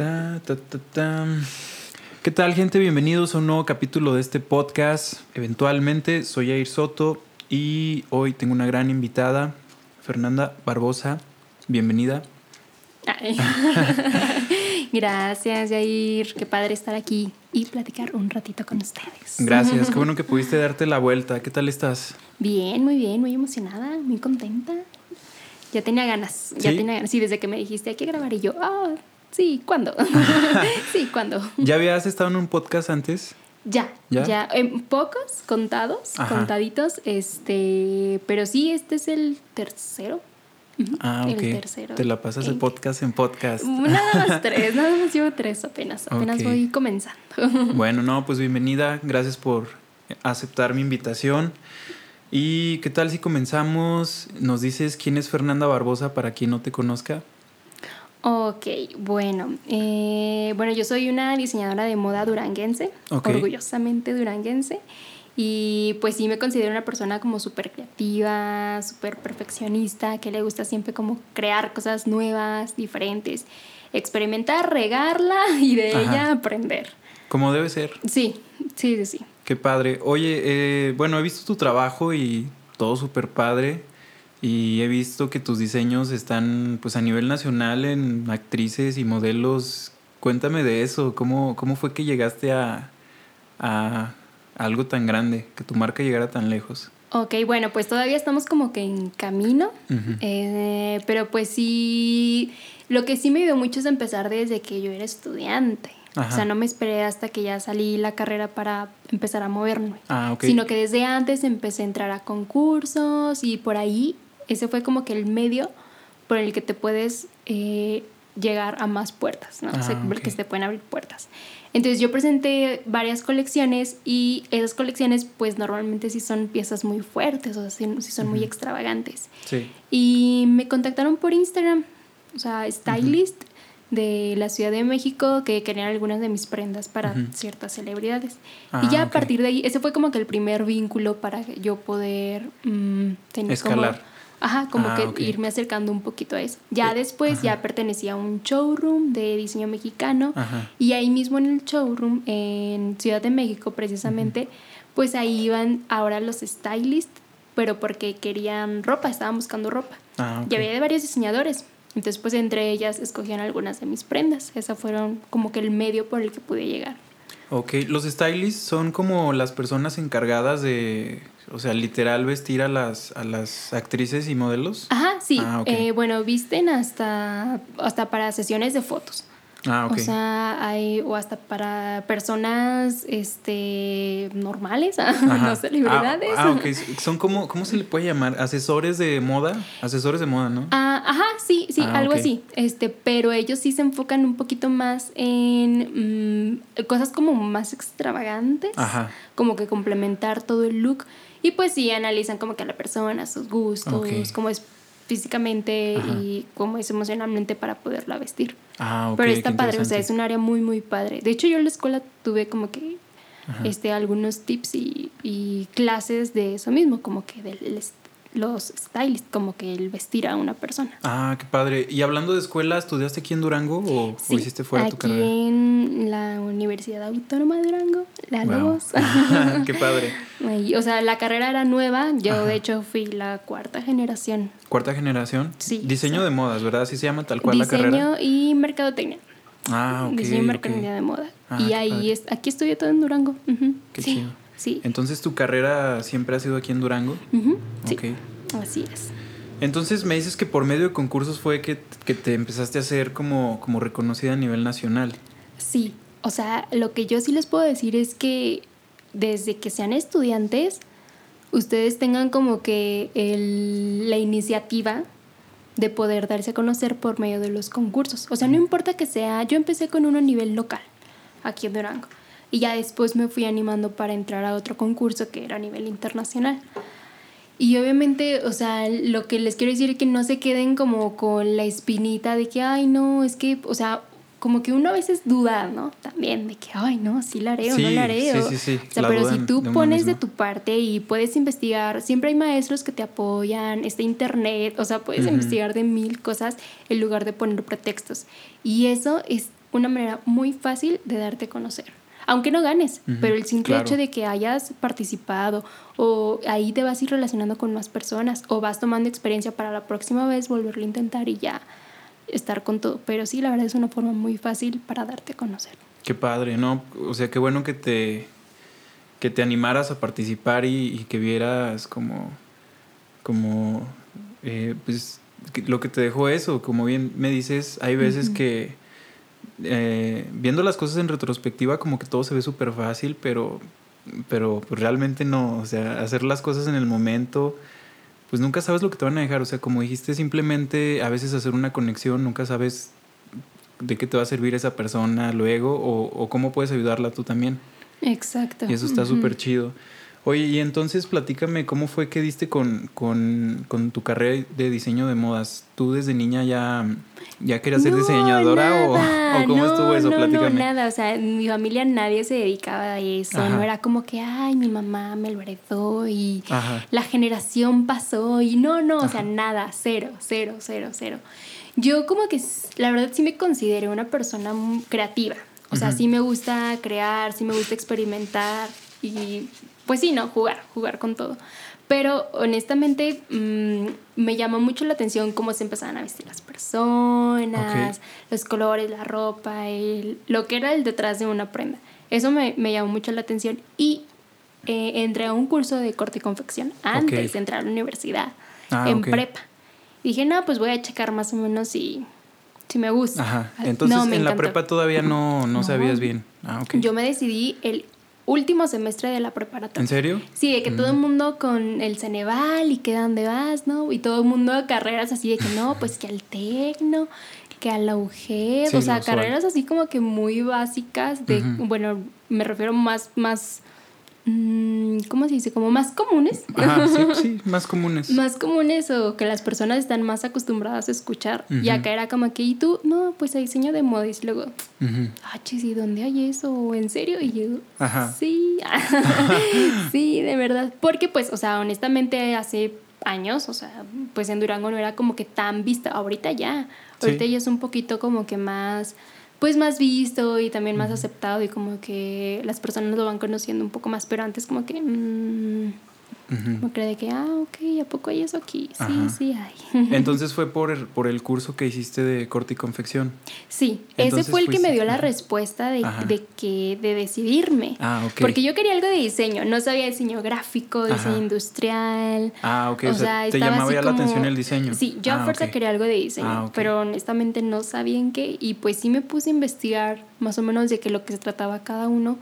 Ta, ta, ta, ta. ¿Qué tal, gente? Bienvenidos a un nuevo capítulo de este podcast. Eventualmente, soy Jair Soto y hoy tengo una gran invitada, Fernanda Barbosa. Bienvenida. Ay. Gracias, Jair. Qué padre estar aquí y platicar un ratito con ustedes. Gracias, qué bueno que pudiste darte la vuelta. ¿Qué tal estás? Bien, muy bien, muy emocionada, muy contenta. Ya tenía ganas, ya ¿Sí? tenía ganas. Sí, desde que me dijiste hay que grabar y yo, ah, sí, ¿cuándo? sí, ¿cuándo? ¿Ya habías estado en un podcast antes? Ya, ¿Ya? ya, en pocos, contados, Ajá. contaditos, este, pero sí, este es el tercero. Ah, ok. El tercero. Te la pasas de podcast en podcast. Nada más tres, nada más llevo tres apenas, apenas voy comenzando. Bueno, no, pues bienvenida. Gracias por aceptar mi invitación. ¿Y qué tal si comenzamos? Nos dices quién es Fernanda Barbosa para quien no te conozca. Ok, bueno, eh, bueno, yo soy una diseñadora de moda duranguense, orgullosamente duranguense, y pues sí me considero una persona como súper creativa, súper perfeccionista, que le gusta siempre como crear cosas nuevas, diferentes, experimentar, regarla y de Ajá. ella aprender. Como debe ser. Sí, sí, sí, sí. Qué padre. Oye, eh, bueno, he visto tu trabajo y todo súper padre. Y he visto que tus diseños están pues a nivel nacional en actrices y modelos. Cuéntame de eso. ¿Cómo, cómo fue que llegaste a, a algo tan grande? Que tu marca llegara tan lejos. Ok, bueno, pues todavía estamos como que en camino, eh, pero pues sí, lo que sí me dio mucho es empezar desde que yo era estudiante. Ajá. O sea, no me esperé hasta que ya salí la carrera para empezar a moverme, Ah, ok. sino que desde antes empecé a entrar a concursos y por ahí ese fue como que el medio por el que te puedes eh, llegar a más puertas, ¿no? Ah, O sea, por el ok. que se te pueden abrir puertas. Entonces yo presenté varias colecciones y esas colecciones pues normalmente sí son piezas muy fuertes, o sea, sí, sí son muy Ujú. extravagantes. Sí. Y me contactaron por Instagram, o sea, stylist de la Ciudad de México que querían algunas de mis prendas para Ujú. ciertas celebridades. Ah, y ya ok. a partir de ahí, ese fue como que el primer vínculo para yo poder mm, tener Escalar. como... Ajá, como Ah, que irme acercando un poquito a eso. Ya Eh, después ajá. ya pertenecía a un showroom de diseño mexicano Ajá. y ahí mismo en el showroom, en Ciudad de México precisamente, pues ahí iban ahora los stylists, pero porque querían ropa, estaban buscando ropa. Ah, ok. Y había de varios diseñadores. Entonces, pues entre ellas escogían algunas de mis prendas. Esas fueron como que el medio por el que pude llegar. Ok, los stylists son como las personas encargadas de, o sea, literal vestir a las, a las actrices y modelos. Ajá, sí. Ah. Eh, bueno, visten hasta, hasta para sesiones de fotos. Ah, ok. O sea, hay, o hasta para personas este, normales, Ajá. no celebridades. Ah, ah, ok. Son como, ¿cómo se le puede llamar? Asesores de moda. Asesores de moda, ¿no? Ah, ajá, sí, sí, Ah, algo así. Este, pero ellos sí se enfocan un poquito más en mm, cosas como más extravagantes. Ajá. Como que complementar todo el look. Y pues sí, analizan como que a la persona, sus gustos, cómo es físicamente Ajá. y cómo es emocionalmente para poderla vestir. Ah, ok. pero está padre, o sea, es un área muy, muy padre. De hecho, yo en la escuela tuve como que Ajá. este, algunos tips y, y clases de eso mismo, como que de los stylists, como que el vestir a una persona. Ah, qué padre. Y hablando de escuela, ¿estudiaste aquí en Durango o, o Sí, hiciste fuera tu carrera? en la Universidad Autónoma de Durango, la Wow. Qué padre. Ahí, o sea, la carrera era nueva, yo Ajá. de hecho fui la cuarta generación. Cuarta generación. Sí, Diseño sí. de modas, ¿verdad? Así se llama tal cual la Diseño carrera. y mercadotecnia. Ah, ok. Diseño y mercadotecnia de moda. Ah, y ahí es, aquí estudié todo en Durango. Ujú, Qué sí, chido. Sí. Entonces tu carrera siempre ha sido aquí en Durango. Ujú, sí. Así es. Entonces me dices que por medio de concursos fue que, que te empezaste a hacer como, como reconocida a nivel nacional. Sí, o sea, lo que yo sí les puedo decir es que desde que sean estudiantes, ustedes tengan como que el- la iniciativa de poder darse a conocer por medio de los concursos. O sea, no importa que sea, yo empecé con uno a nivel local, aquí en Durango, y ya después me fui animando para entrar a otro concurso que era a nivel internacional. Y obviamente, o sea, lo que les quiero decir es que no se queden como con la espinita de que, ay, no, es que, o sea, como que uno a veces duda, ¿no? También de que, ay, no, sí la haré o no la haré. sí, o- sí, sí, O sea, la pero si de tú uno pones de tu parte y puedes investigar, siempre hay maestros que te apoyan, está internet, o sea, puedes Ujú. investigar de mil cosas en lugar de poner pretextos. Y eso es una manera muy fácil de darte a conocer. Aunque no ganes, pero el simple hecho de que hayas participado o ahí te vas a ir relacionando con más personas o vas tomando experiencia para la próxima vez volverlo a intentar y ya estar con todo. Pero sí, la verdad es una forma muy fácil para darte a conocer. Qué padre, ¿no? O sea, qué bueno que te, que te animaras a participar y, que vieras como, como eh, pues, lo que te dejó eso. Como bien me dices, hay veces que eh, viendo las cosas en retrospectiva como que todo se ve súper fácil, pero, pero pues, realmente no. O sea, hacer las cosas en el momento pues nunca sabes lo que te van a dejar. O sea, como dijiste, simplemente a veces hacer una conexión, nunca sabes de qué te va a servir esa persona luego o, cómo puedes ayudarla tú también. Exacto. Y eso está súper chido. Oye, y entonces platícame cómo fue que diste con, con, con, tu carrera de diseño de modas. ¿Tú desde niña ya, ya querías ser diseñadora o, cómo estuvo eso? No, platícame. No, nada. O sea, en mi familia nadie se dedicaba a eso. No era como que, ay, mi mamá me lo heredó y la generación pasó y no, no, o sea, nada, cero, cero, cero, cero. Yo como que, la verdad, sí me considero una persona creativa. O sea, sí me gusta crear, sí me gusta experimentar y pues sí, ¿no? Jugar, jugar con todo. Pero honestamente mm, me llamó mucho la atención cómo se empezaban a vestir las personas, los colores, la ropa, el, lo que era el detrás de una prenda. Eso me, me llamó mucho la atención y eh, entré a un curso de corte y confección antes de entrar a la universidad, ah, en prepa. Dije, no, pues voy a checar más o menos si, si me gusta. Ajá. Entonces en la prepa todavía no, no, sabías bien. Ah, okay. Yo me decidí el último semestre de la preparatoria. ¿En serio? Sí, de que todo el mm. mundo con el Ceneval y que dónde vas, ¿no? Y todo el mundo a carreras así de que no, pues que al Tecno, que al la UGED, o sea, carreras así como que muy básicas de, bueno, me refiero más, más Mm, ¿cómo se dice? Como más comunes. Ajá, sí, sí, más comunes. más comunes o que las personas están más acostumbradas a escuchar. Y acá era como que, ¿y tú? No, pues a diseño de moda. Y luego, ah, chis, ¿y dónde hay eso? ¿En serio? Y yo, Ajá. sí, sí, de verdad. Porque pues, o sea, honestamente hace años, o sea, pues en Durango no era como que tan vista. Ahorita ya, ahorita ya es un poquito como que más pues más visto y también más aceptado y como que las personas lo van conociendo un poco más, pero antes como que... Mmm, me cree que, ah, ok, ¿a poco hay eso aquí? Sí, sí hay. Entonces fue por el, por el curso que hiciste de corte y confección. Sí, ese fue el que me dio la respuesta de, de, que, de decidirme. Ah, ok. Porque yo quería algo de diseño, no sabía diseño gráfico, diseño industrial. Ah, ok, o, sea, te llamaba ya la atención el diseño. Sí, yo a ah, fuerza quería algo de diseño, ah, pero honestamente no sabía en qué y pues sí me puse a investigar más o menos de que lo que se trataba cada uno.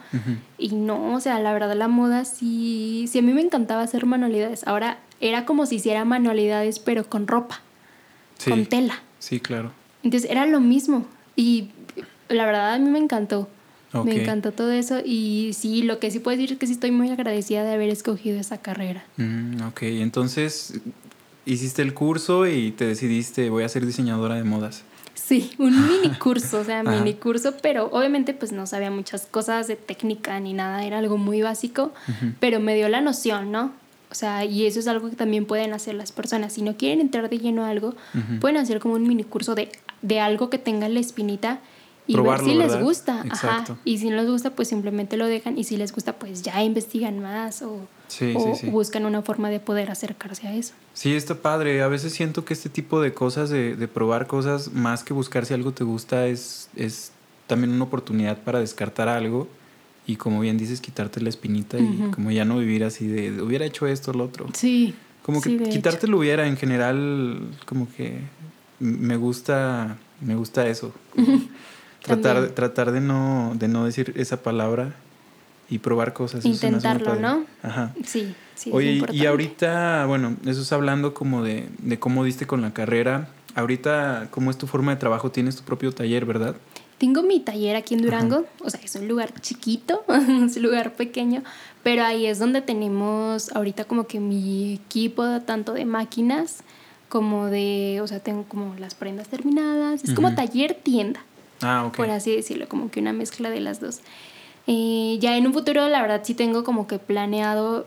Y no, o sea, la verdad la moda sí, sí a mí me encantaba hacer manualidades. Ahora era como si hiciera manualidades pero con ropa, con tela. Sí, claro. Entonces era lo mismo y la verdad a mí me encantó. Me encantó todo eso y sí, lo que sí puedo decir es que sí estoy muy agradecida de haber escogido esa carrera. Mm, ok, entonces hiciste el curso y te decidiste voy a ser diseñadora de modas. Sí, un mini curso, o sea, mini curso, pero obviamente pues no sabía muchas cosas de técnica ni nada, era algo muy básico, pero me dio la noción, ¿no? O sea, y eso es algo que también pueden hacer las personas. Si no quieren entrar de lleno a algo, pueden hacer como un mini curso de, de algo que tenga la espinita y ver si les gusta. Ajá. Y si no les gusta, pues simplemente lo dejan. Y si les gusta, pues ya investigan más o, buscan una forma de poder acercarse a eso. Sí, está padre. A veces siento que este tipo de cosas, de, de probar cosas, más que buscar si algo te gusta, es, es también una oportunidad para descartar algo y como bien dices, quitarte la espinita y como ya no vivir así de, hubiera hecho esto o lo otro. Sí. Como que quitarte lo hubiera en general, como que me gusta, me gusta eso. Tratar, tratar de no, de no decir esa palabra y probar cosas. Intentarlo, ¿no? Ajá. Sí, sí. Oye, y ahorita, bueno, eso es hablando como de, de cómo diste con la carrera. Ahorita, ¿cómo es tu forma de trabajo? Tienes tu propio taller, ¿verdad? Tengo mi taller aquí en Durango, o sea, es un lugar chiquito, es un lugar pequeño, pero ahí es donde tenemos ahorita como que mi equipo tanto de máquinas como de, o sea, tengo como las prendas terminadas, es como taller tienda. Ah, ok. Por así decirlo, como que una mezcla de las dos. Eh, ya en un futuro, la verdad, sí tengo como que planeado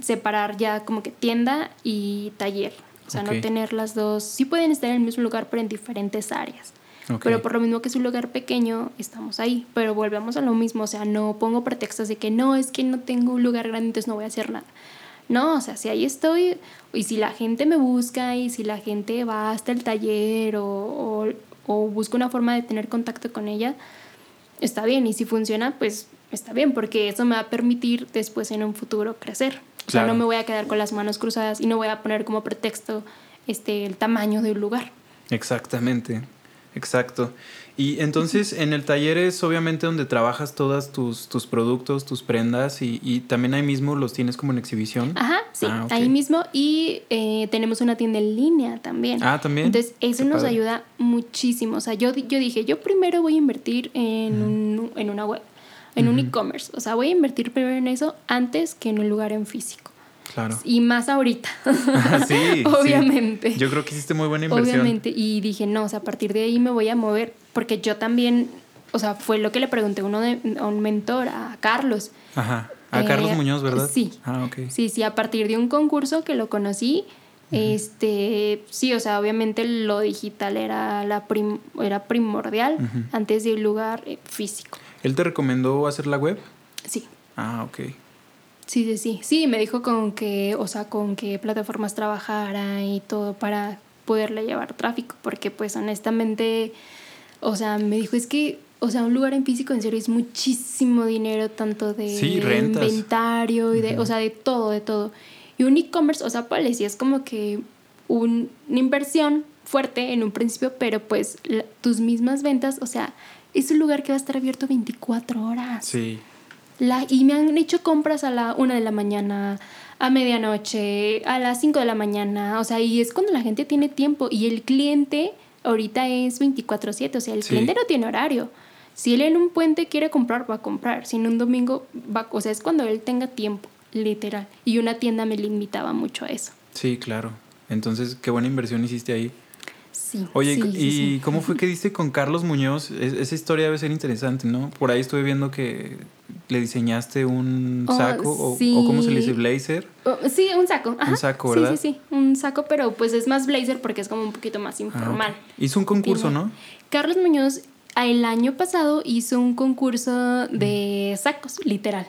separar ya como que tienda y taller. O sea, no tener las dos. Sí pueden estar en el mismo lugar, pero en diferentes áreas. Pero por lo mismo que es un lugar pequeño, estamos ahí. Pero volvemos a lo mismo, o sea, no pongo pretextos de que no, es que no tengo un lugar grande, entonces no voy a hacer nada. No, o sea, si ahí estoy, y si la gente me busca, y si la gente va hasta el taller o, o, o busca una forma de tener contacto con ella, está bien. Y si funciona, pues está bien, porque eso me va a permitir después en un futuro crecer. O sea, no me voy a quedar con las manos cruzadas y no voy a poner como pretexto este, el tamaño de un lugar. Exactamente, exacto. Y entonces en el taller es obviamente donde trabajas todos tus, tus productos, tus prendas y, y, también ahí mismo los tienes como en exhibición. Ajá, sí, ah, ahí mismo y eh, tenemos una tienda en línea también. Ah, también. Entonces eso nos ayuda muchísimo. O sea, yo, yo dije, yo primero voy a invertir en, un, en una web, en un e-commerce. O sea, voy a invertir primero en eso antes que en un lugar en físico. Claro. Y más ahorita. sí, Obviamente. Yo creo que hiciste muy buena inversión. Obviamente. Y dije, no, o sea, a partir de ahí me voy a mover. Porque yo también, o sea, fue lo que le pregunté uno de, a un mentor, a Carlos. Ajá. A Carlos eh, Muñoz, ¿verdad? Sí. Ah, ok. Sí, sí, a partir de un concurso que lo conocí. Este, sí, o sea, obviamente lo digital era, la era primordial antes de un lugar eh, físico. ¿Él te recomendó hacer la web? Sí. Ah, ok. Sí, sí, sí. Sí, me dijo con que, o sea, con qué plataformas trabajara y todo para poderle llevar tráfico, porque pues honestamente, o sea, me dijo, es que, o sea, un lugar en físico en serio es muchísimo dinero, tanto de inventario y de, o sea, de todo, de todo. Y un e-commerce, o sea, pues sí es como que una inversión fuerte en un principio, pero pues tus mismas ventas, o sea, es un lugar que va a estar abierto 24 horas. Sí. La, y me han hecho compras a la una de la mañana, a medianoche, a las 5 de la mañana. O sea, y es cuando la gente tiene tiempo. Y el cliente ahorita es 24-7. O sea, el cliente no tiene horario. Si él en un puente quiere comprar, va a comprar. Si en un domingo va, o sea, es cuando él tenga tiempo, literal. Y una tienda me limitaba mucho a eso. Sí, claro. Entonces, qué buena inversión hiciste ahí. Sí. Oye, ¿y cómo fue que diste con Carlos Muñoz? esa historia debe ser interesante, ¿no? Por ahí estuve viendo que le diseñaste un oh, saco o, cómo se le dice blazer. Oh, sí, un saco. Un saco, ¿verdad? Sí, sí, sí, un saco, pero pues es más blazer porque es como un poquito más ah, informal. Hizo un concurso, ¿no? Carlos Muñoz el año pasado hizo un concurso de sacos, literal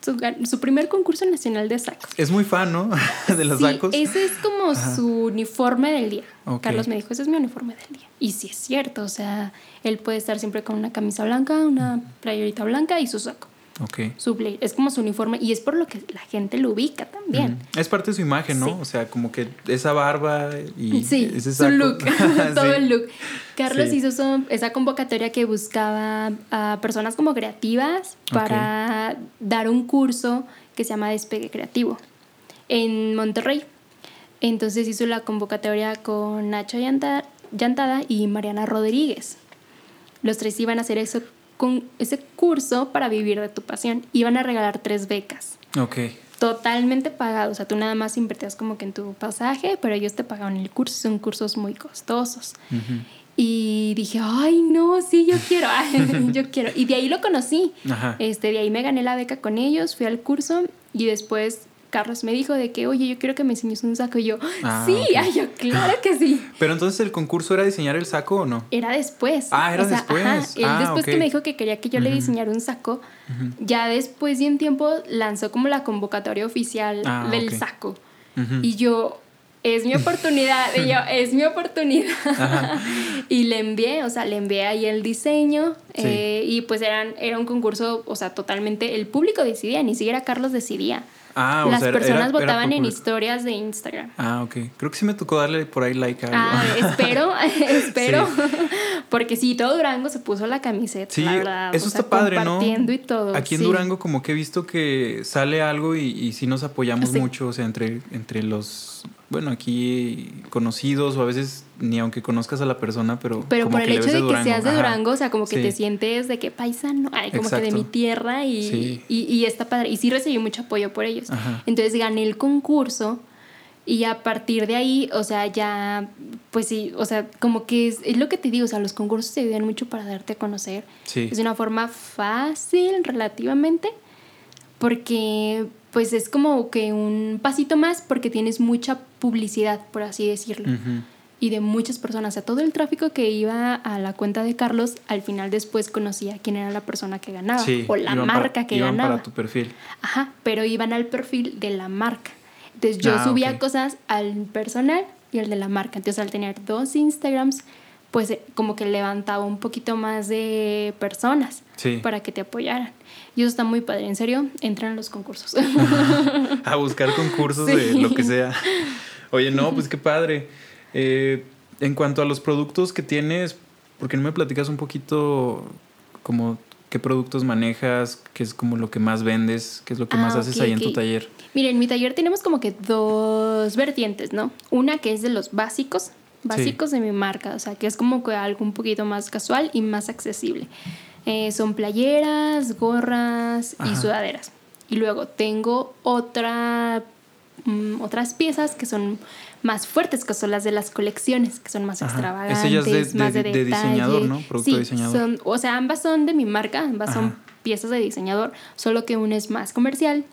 su, primer concurso nacional de sacos. Es muy fan, ¿no? de los sacos. Ese es como su uniforme del día. Carlos me dijo, ese es mi uniforme del día. Y sí es cierto, o sea, él puede estar siempre con una camisa blanca, una playerita blanca y su saco. Okay. Su Es como su uniforme y es por lo que la gente lo ubica también. Es parte de su imagen, ¿no? O sea, como que esa barba y sí, ese su look, todo el look. Carlos hizo esa convocatoria que buscaba a personas como creativas para dar un curso que se llama Despegue Creativo en Monterrey. Entonces hizo la convocatoria con Nacho Llantada y Mariana Rodríguez. Los tres iban a hacer eso con ese curso para vivir de tu pasión. Iban a regalar tres becas. Ok. Totalmente pagados. O sea, tú nada más invertías como que en tu pasaje, pero ellos te pagaban el curso. Son cursos muy costosos. Y dije, ay, no, sí, yo quiero, yo quiero. Y de ahí lo conocí. Este, de ahí me gané la beca con ellos, fui al curso y después Carlos me dijo de que, oye, yo quiero que me enseñes un saco. Y yo, ah, sí, ay, yo, claro que sí. Pero entonces el concurso era diseñar el saco o no? Era después. Ah, era después. Ajá, él ah, después que me dijo que quería que yo le diseñara un saco, ya después de un tiempo lanzó como la convocatoria oficial ah, del saco. Y yo, es mi oportunidad, y yo, es mi oportunidad. y le envié, o sea, le envié ahí el diseño eh, y pues eran, era un concurso, o sea, totalmente, el público decidía, ni siquiera Carlos decidía. Ah, Las personas votaban en historias de Instagram. Ah, ok. Creo que sí me tocó darle por ahí like a algo. Ah, espero, espero. Porque sí, todo Durango se puso la camiseta. Sí, eso está padre, ¿no? Y todo. Aquí en Durango como que he visto que sale algo y, y sí nos apoyamos mucho, o sea, entre, entre los bueno, aquí conocidos o a veces ni aunque conozcas a la persona, pero... Pero por el hecho de, que seas de Durango, o sea, como que te sientes de que paisano, ay, como que de mi tierra y, y, y, está padre. Y sí recibí mucho apoyo por ellos. Entonces gané el concurso y a partir de ahí, o sea, ya, pues sí, o sea, como que es, es lo que te digo, o sea, los concursos te ayudan mucho para darte a conocer. Es una forma fácil relativamente porque pues es como que un pasito más porque tienes mucha publicidad, por así decirlo. y de muchas personas. O sea, todo el tráfico que iba a la cuenta de Carlos, al final después conocía quién era la persona que ganaba o la marca que iban ganaba. para tu perfil. Ajá, pero iban al perfil de la marca. Entonces yo Ah, subía cosas al personal y al de la marca. Entonces al tener dos Instagrams, pues eh, como que levantaba un poquito más de personas Sí. para que te apoyaran. Y eso está muy padre, en serio, entran a los concursos. A buscar concursos Sí. de lo que sea. Oye, no, pues qué padre. Eh, en cuanto a los productos que tienes, ¿por qué no me platicas un poquito como qué productos manejas, qué es como lo que más vendes, qué es lo que Ah, más haces ok, ahí en tu taller? Miren, en mi taller tenemos como que dos vertientes, ¿no? Una que es de los básicos, básicos de mi marca, o sea, que es como que algo un poquito más casual y más accesible. Eh, son playeras, gorras y sudaderas. Y luego tengo otra, mm, otras piezas que son más fuertes, que son las de las colecciones, que son más Ajá. extravagantes, Ese ya es de- más de- de, de diseñador. ¿no? Producto sí, diseñador. son- o sea, ambas son de mi marca, ambas son piezas de diseñador, solo que una es más comercial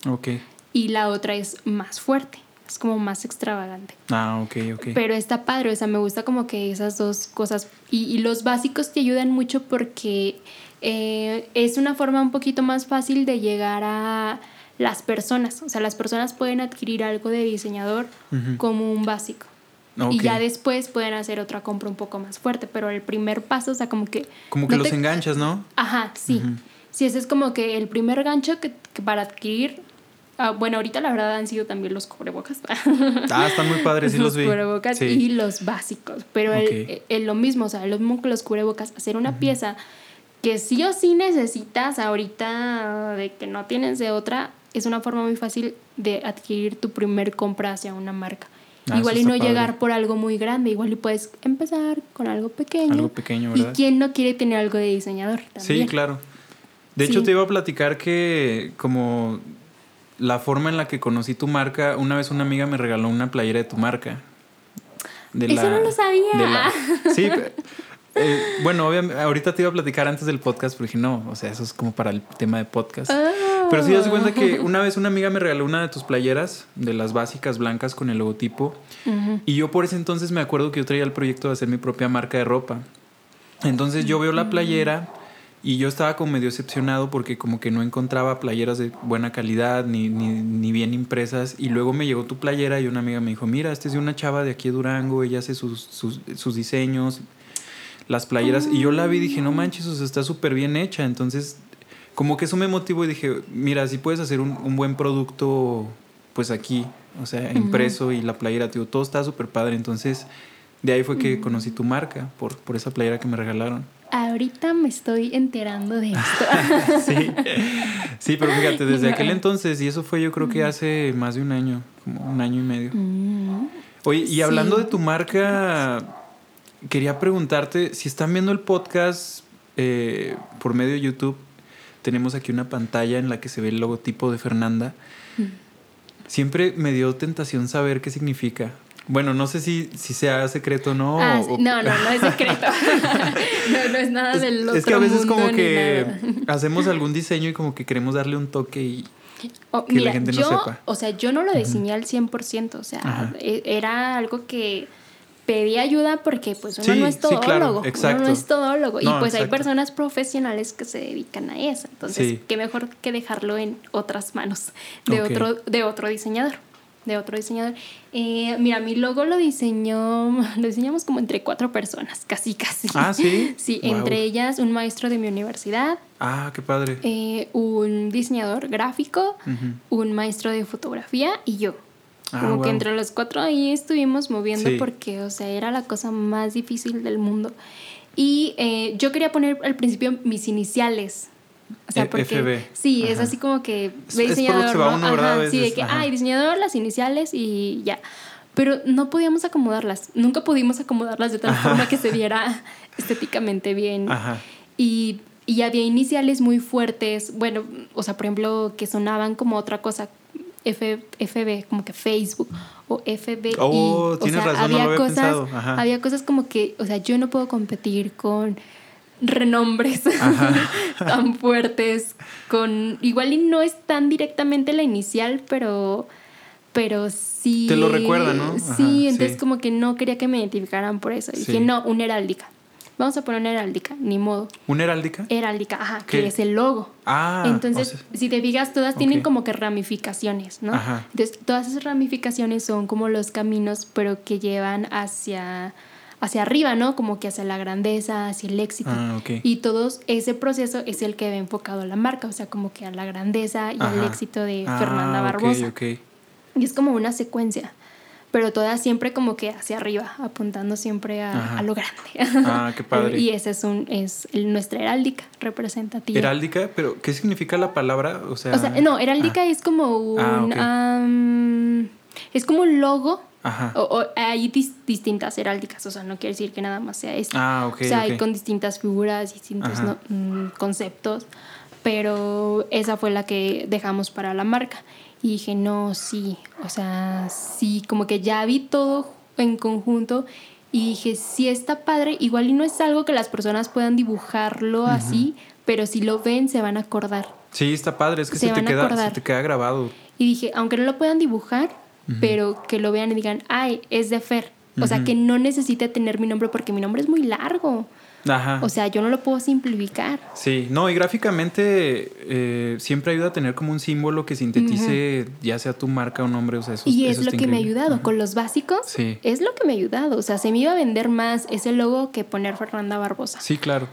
y la otra es más fuerte, es como más extravagante. Ah, ok, ok. Pero está padre, o sea, me gusta como que esas dos cosas y, y los básicos te ayudan mucho porque eh, es una forma un poquito más fácil de llegar a las personas, o sea, las personas pueden adquirir algo de diseñador como un básico. Ok. Y ya después pueden hacer otra compra un poco más fuerte, pero el primer paso, o sea, como que... Como que no los te- enganchas, ¿no? Ajá, sí. Ujú. Sí, ese es como que el primer gancho que, que para adquirir. Ah, bueno, ahorita la verdad han sido también los cubrebocas. Ah, están muy padres, sí los vi. cubrebocas Sí. y los básicos. Pero el- Ok. el- lo mismo, o sea, lo mismo que los cubrebocas, hacer una pieza que sí o sí necesitas ahorita de que no tienes de otra, es una forma muy fácil de adquirir tu primer compra hacia una marca. Ah, igual y no padre. llegar por algo muy grande, igual y puedes empezar con algo pequeño. Algo pequeño, ¿Y ¿verdad? quién no quiere tener algo de diseñador? Sí, También. claro. De hecho, Sí. te iba a platicar que como la forma en la que conocí tu marca, una vez una amiga me regaló una playera de tu marca. De Eso no lo sabía. de la- sí, eh, bueno, obviamente, ahorita te iba a platicar antes del podcast, pero dije, no, o sea, eso es como para el tema de podcast. Ah. Pero sí, das cuenta que una vez una amiga me regaló una de tus playeras, de las básicas blancas con el logotipo. Y yo por ese entonces me acuerdo que yo traía el proyecto de hacer mi propia marca de ropa. Entonces yo veo la playera y yo estaba como medio decepcionado porque como que no encontraba playeras de buena calidad ni, ni, ni bien impresas. Y luego me llegó tu playera y una amiga me dijo, mira, este es de una chava de aquí de Durango, ella hace sus, sus, sus diseños, las playeras. Y yo la vi y dije, no manches, o sea, está súper bien hecha. Entonces como que eso me motivó y dije, mira, si puedes hacer un, un buen producto pues aquí, o sea, impreso y la playera, tío, todo está súper padre. Entonces, de ahí fue que conocí tu marca, por, por esa playera que me regalaron. Ahorita me estoy enterando de esto. sí. sí, pero fíjate, desde aquel entonces, y eso fue yo creo que hace más de un año, como un año y medio. Mm. Oye, y hablando Sí. de tu marca, quería preguntarte si están viendo el podcast eh, por medio de YouTube. Tenemos aquí una pantalla en la que se ve el logotipo de Fernanda. Siempre me dio tentación saber qué significa. Bueno, no sé si, si sea secreto o no. Ah, o-. No, no, no es secreto. no, no es nada Es, del otro es que a veces mundo como que hacemos algún diseño y como que queremos darle un toque y... O, que la gente no yo, sepa. O sea, yo no lo diseñé al 100%, o sea, Ajá. e- era algo que pedí ayuda porque pues uno Sí, no es sí, todólogo, claro, uno exacto. no es todólogo y pues hay exacto. personas profesionales que se dedican a eso, entonces Sí. qué mejor que dejarlo en otras manos de otro de otro diseñador, de otro diseñador. Eh, mira, mi logo lo diseñó, lo diseñamos como entre cuatro personas, casi casi. Ah, ¿sí? Sí, Wow. entre ellas un maestro de mi universidad, Ah, qué padre. eh, un diseñador gráfico, un maestro de fotografía y yo. Ah, Como que entre los cuatro ahí estuvimos moviendo Sí. porque, o sea, era la cosa más difícil del mundo. Y eh, yo quería poner al principio mis iniciales. O sea, E- porque FB. sí, es Ajá. así como que Es- es que diseñador, ¿no? Ajá, sí, de que, ajá. ay, diseñador, las iniciales y ya. Pero no podíamos acomodarlas, nunca pudimos acomodarlas de tal forma que se viera estéticamente bien. Ajá. Y, y había iniciales muy fuertes, bueno, o sea, por ejemplo, que sonaban como otra cosa, F, FB, como que Facebook, o FBI. Oh, o sea, razón, no lo había cosas, había cosas como que, o sea, yo no puedo competir con renombres tan fuertes, con, igual y no es tan directamente la inicial, pero pero sí... Te lo recuerda, ¿no? Ajá, sí, entonces sí. como que no quería que me identificaran por eso. Dije, Sí. no, una heráldica. Vamos a poner una heráldica, ni modo. ¿Una heráldica? Heráldica, ajá, ¿Qué? que es el logo. Ah, Entonces, o sea, si te fijas, todas tienen como que ramificaciones, ¿no? Ajá. Entonces, todas esas ramificaciones son como los caminos, pero que llevan hacia, hacia arriba, ¿no? Como que hacia la grandeza, hacia el éxito. Ah, ok. Y todo ese proceso es el que va enfocado a la marca, o sea, como que a la grandeza y al Ajá. éxito de Ah, Fernanda Barbosa. ok. Y es como una secuencia, pero todas siempre como que hacia arriba, apuntando siempre a, a lo grande. Ah, qué padre. y esa es, un, es nuestra heráldica representativa. Heráldica, pero ¿qué significa la palabra? O sea, O sea, no, heráldica es como un... Ah, ok. am, es como un logo. Ajá. O, o hay dis- distintas heráldicas, o sea, no quiere decir que nada más sea esto. Ah, ok, O sea, hay ok. con distintas figuras, distintos no- mm, conceptos, pero esa fue la que dejamos para la marca. Y dije, no, sí, o sea, sí, como que ya vi todo en conjunto y dije, sí está padre, igual y no es algo que las personas puedan dibujarlo así, pero si lo ven se van a acordar. Sí, está padre, es que Se se, te, queda, se te queda grabado. Y dije, aunque no lo puedan dibujar, pero que lo vean y digan, ay, es de Fer. O sea, Ujú. que no necesite tener mi nombre porque mi nombre es muy largo. Ajá. O sea, yo no lo puedo simplificar. Sí, no, y gráficamente eh, siempre ayuda a tener como un símbolo que sintetice ya sea tu marca o nombre, o sea, eso Y eso es lo está que me ha increíble. ayudado. Ajá. Con los básicos, Sí. es lo que me ha ayudado. O sea, se me iba a vender más ese logo que poner Fernanda Barbosa. Sí, claro.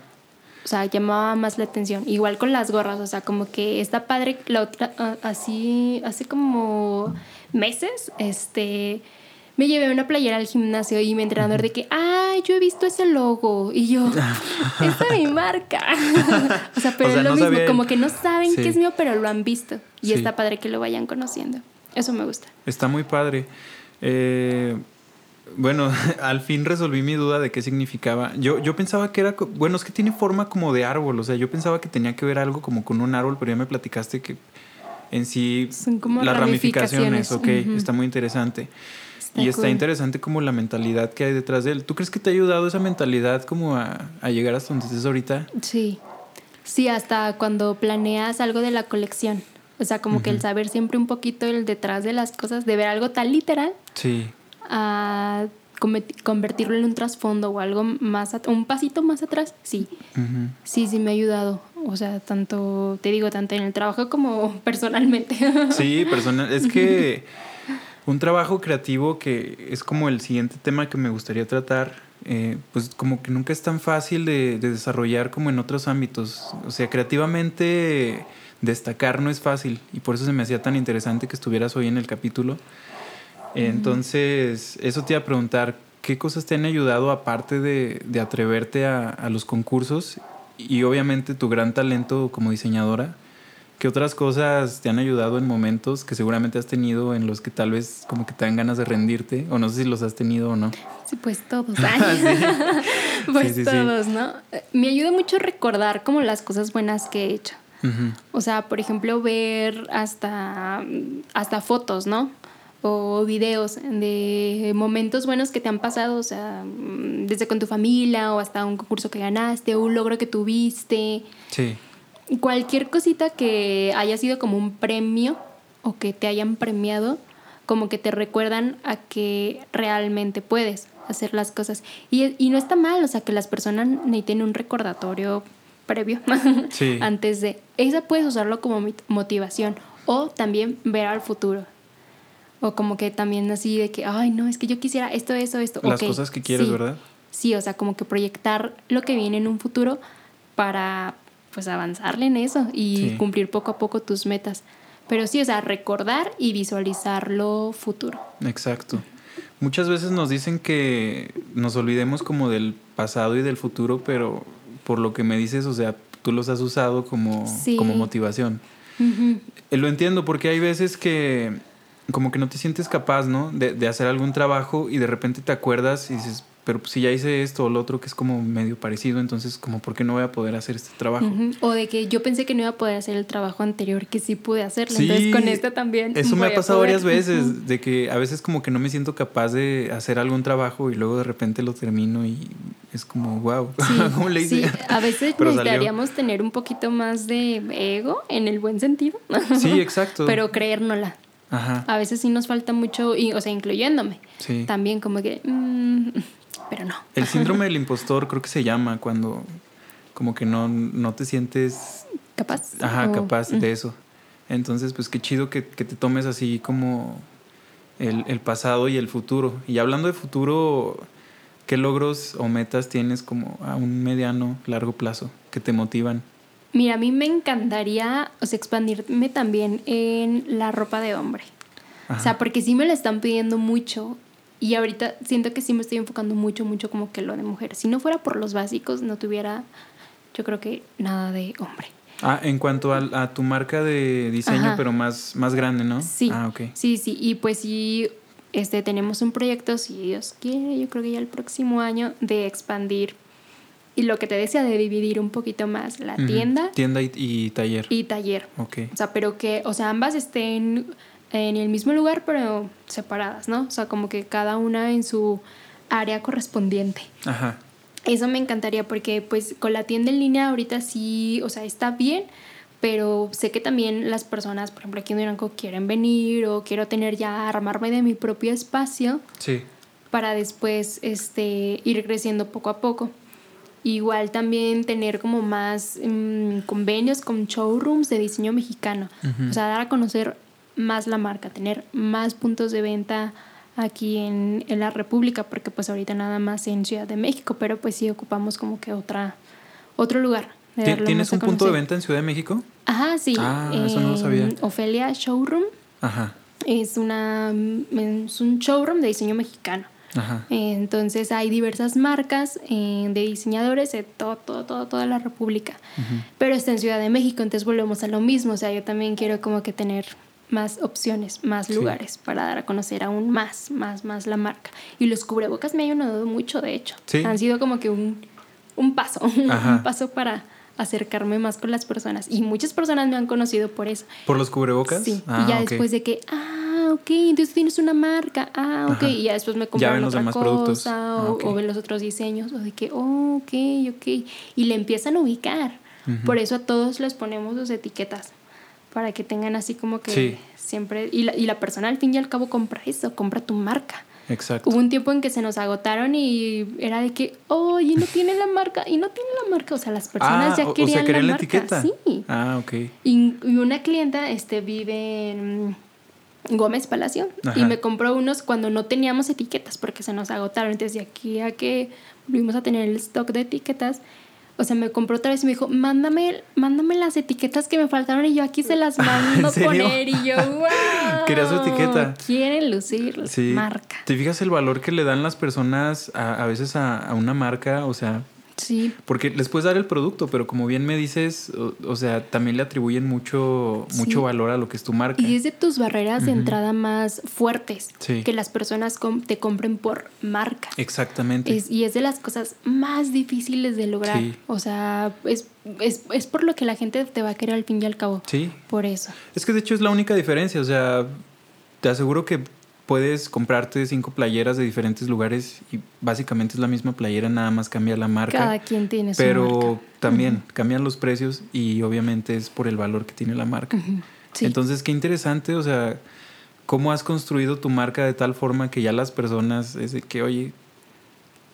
O sea, llamaba más la atención. Igual con las gorras, o sea, como que está padre. La otra, ah, así, hace como meses, este, me llevé una playera al gimnasio y mi entrenador de que, ay, yo he visto ese logo. Y yo, es mi marca. o sea, pero O sea, es lo no mismo, como que no saben Sí. que es mío, pero lo han visto. Y Sí. está padre que lo vayan conociendo. Eso me gusta. Está muy padre. Eh, bueno, al fin resolví mi duda de qué significaba. Yo, yo pensaba que era, bueno, es que tiene forma como de árbol, o sea, yo pensaba que tenía que ver algo como con un árbol, pero ya me platicaste que en sí Son como las ramificaciones. ramificaciones, ok, está muy interesante. Está y está interesante como la mentalidad que hay detrás de él. ¿Tú crees que te ha ayudado esa mentalidad como a, a llegar hasta donde estés ahorita? Sí. Sí, hasta cuando planeas algo de la colección. O sea, como que el saber siempre un poquito el detrás de las cosas, de ver algo tan literal Sí, a convertirlo en un trasfondo o algo más, un pasito más atrás, sí, sí, sí me ha ayudado. O sea, tanto, te digo, tanto en el trabajo como personalmente. Sí, personal. Es que un trabajo creativo que es como el siguiente tema que me gustaría tratar, eh, pues como que nunca es tan fácil de, de desarrollar como en otros ámbitos. O sea, creativamente destacar no es fácil y por eso se me hacía tan interesante que estuvieras hoy en el capítulo. Entonces, eso te iba a preguntar, ¿qué cosas te han ayudado aparte de, de atreverte a, a los concursos y obviamente tu gran talento como diseñadora? ¿Qué otras cosas te han ayudado en momentos que seguramente has tenido en los que tal vez como que te dan ganas de rendirte? O no sé si los has tenido o no. Sí, pues todos. pues Sí, sí, sí. todos, ¿no? Me ayuda mucho recordar como las cosas buenas que he hecho. Ujú. O sea, por ejemplo, ver hasta, hasta fotos, ¿no? O videos de momentos buenos que te han pasado, o sea, mm, desde con tu familia o hasta un concurso que ganaste o un logro que tuviste. Sí. Cualquier cosita que haya sido como un premio o que te hayan premiado, como que te recuerdan a que realmente puedes hacer las cosas. Y, y no está mal, o sea, que las personas necesiten un recordatorio previo Sí. antes de... Esa puedes usarlo como motivación o también ver al futuro. O como que también así de que, ay, no, es que yo quisiera esto, eso, esto. Las cosas que quieres, sí. ¿verdad? Sí, o sea, como que proyectar lo que viene en un futuro para pues avanzarle en eso y Sí. cumplir poco a poco tus metas. Pero sí, o sea, recordar y visualizar lo futuro. Exacto. Muchas veces nos dicen que nos olvidemos como del pasado y del futuro, pero por lo que me dices, o sea, tú los has usado como, Sí. como motivación. Eh, Lo entiendo porque hay veces que como que no te sientes capaz, ¿no? De, de hacer algún trabajo y de repente te acuerdas y dices, pero pues, si ya hice esto o lo otro que es como medio parecido, entonces como, ¿por qué no voy a poder hacer este trabajo? O de que yo pensé que no iba a poder hacer el trabajo anterior, que sí pude hacerlo. Sí, Entonces con esta también. Eso me ha pasado poder. varias veces, de que a veces como que no me siento capaz de hacer algún trabajo y luego de repente lo termino y es como, wow, ¿cómo le hice? Sí, a veces Pero salió. necesitaríamos tener un poquito más de ego, en el buen sentido. Sí, exacto. Pero creérnosla. Ajá. A veces sí nos falta mucho, y, o sea, incluyéndome. Sí. También como que, mm, pero no. El síndrome del impostor creo que se llama cuando como que no, no te sientes Capaz. ajá, o- capaz mm. de eso. Entonces, pues qué chido que, que te tomes así como el, el pasado y el futuro. Y hablando de futuro, ¿qué logros o metas tienes como a un mediano, largo plazo que te motivan? Mira, a mí me encantaría, o sea, expandirme también en la ropa de hombre. Ajá. O sea, porque sí me la están pidiendo mucho y ahorita siento que sí me estoy enfocando mucho, mucho como que lo de mujer. Si no fuera por los básicos, no tuviera, yo creo que nada de hombre. Ah, en cuanto a, a tu marca de diseño, Ajá. pero más, más grande, ¿no? Sí. Ah, ok. Sí, sí. Y pues sí, este, tenemos un proyecto, si Dios quiere, yo creo que ya el próximo año, de expandir. Y lo que te decía, de dividir un poquito más la tienda Tienda y, y taller. y taller. Ok. O sea, pero que, o sea, ambas estén en el mismo lugar, pero separadas, ¿no? O sea, como que cada una en su área correspondiente. Ajá. Eso me encantaría porque pues con la tienda en línea ahorita sí, o sea, está bien, pero sé que también las personas, por ejemplo, aquí en Durango quieren venir o quiero tener ya, armarme de mi propio espacio Sí. para después este, ir creciendo poco a poco. Igual también tener como más mm, convenios con showrooms de diseño mexicano. O sea, dar a conocer más la marca, tener más puntos de venta aquí en, en la República, porque pues ahorita nada más en Ciudad de México, pero pues sí ocupamos como que otra, otro lugar. de ¿Ti- darlo ¿Tienes un punto de venta en Ciudad de México? Ajá, sí. Ah, eso no lo sabía. Ofelia Showroom Ajá. es, una, mm, es un showroom de diseño mexicano. Ajá. Entonces hay diversas marcas eh, de diseñadores de todo, todo, todo, toda la República. Ujú. Pero está en Ciudad de México, entonces volvemos a lo mismo. O sea, yo también quiero como que tener más opciones, más Sí. lugares para dar a conocer aún más, más, más la marca. Y los cubrebocas me han ayudado mucho, de hecho. Sí. Han sido como que un, un paso, un paso para acercarme más con las personas. Y muchas personas me han conocido por eso. ¿Por los cubrebocas? Sí, Ah, y ya ok. después de que, ah, ok, entonces tienes una marca, ah, ok, Ajá. y ya después me Ya los otra demás cosa, productos. o, Ah, o ven los otros diseños, o de que, oh, ok, ok, y le empiezan a ubicar. Por eso a todos les ponemos las etiquetas, para que tengan así como que Sí. siempre, y la, y la persona al fin y al cabo compra eso, compra tu marca. Exacto. Hubo un tiempo en que se nos agotaron y era de que, oye, no tiene la marca, y no tiene la marca, o sea, las personas ah, ya querían, o sea, querían la, marca, etiqueta. sí. Ah, ok. Y, y una clienta este, vive en Gómez Palacio Ajá. y me compró unos cuando no teníamos etiquetas porque se nos agotaron. Entonces, de aquí a que volvimos a tener el stock de etiquetas, o sea, me compró otra vez y me dijo, mándame, mándame las etiquetas que me faltaron y yo aquí se las mando a poner. Y yo, wow. Quería su etiqueta. Quieren lucir Sí. marca. ¿Te fijas el valor que le dan las personas a, a veces a, a una marca? O sea, Sí, porque les puedes dar el producto, pero como bien me dices, o, o sea, también le atribuyen mucho, Sí. mucho valor a lo que es tu marca. Y es de tus barreras de entrada más fuertes. Sí. Que las personas te compren por marca. Exactamente. Es- y es de las cosas más difíciles de lograr. Sí. O sea, es, es, es por lo que la gente te va a querer al fin y al cabo. Sí. Por eso. Es que de hecho es la única diferencia. O sea, te aseguro que puedes comprarte cinco playeras de diferentes lugares y básicamente es la misma playera, nada más cambia la marca. Cada quien tiene su pero marca. también cambian los precios y obviamente es por el valor que tiene la marca. Sí. Entonces, qué interesante, o sea, cómo has construido tu marca de tal forma que ya las personas es de que, oye,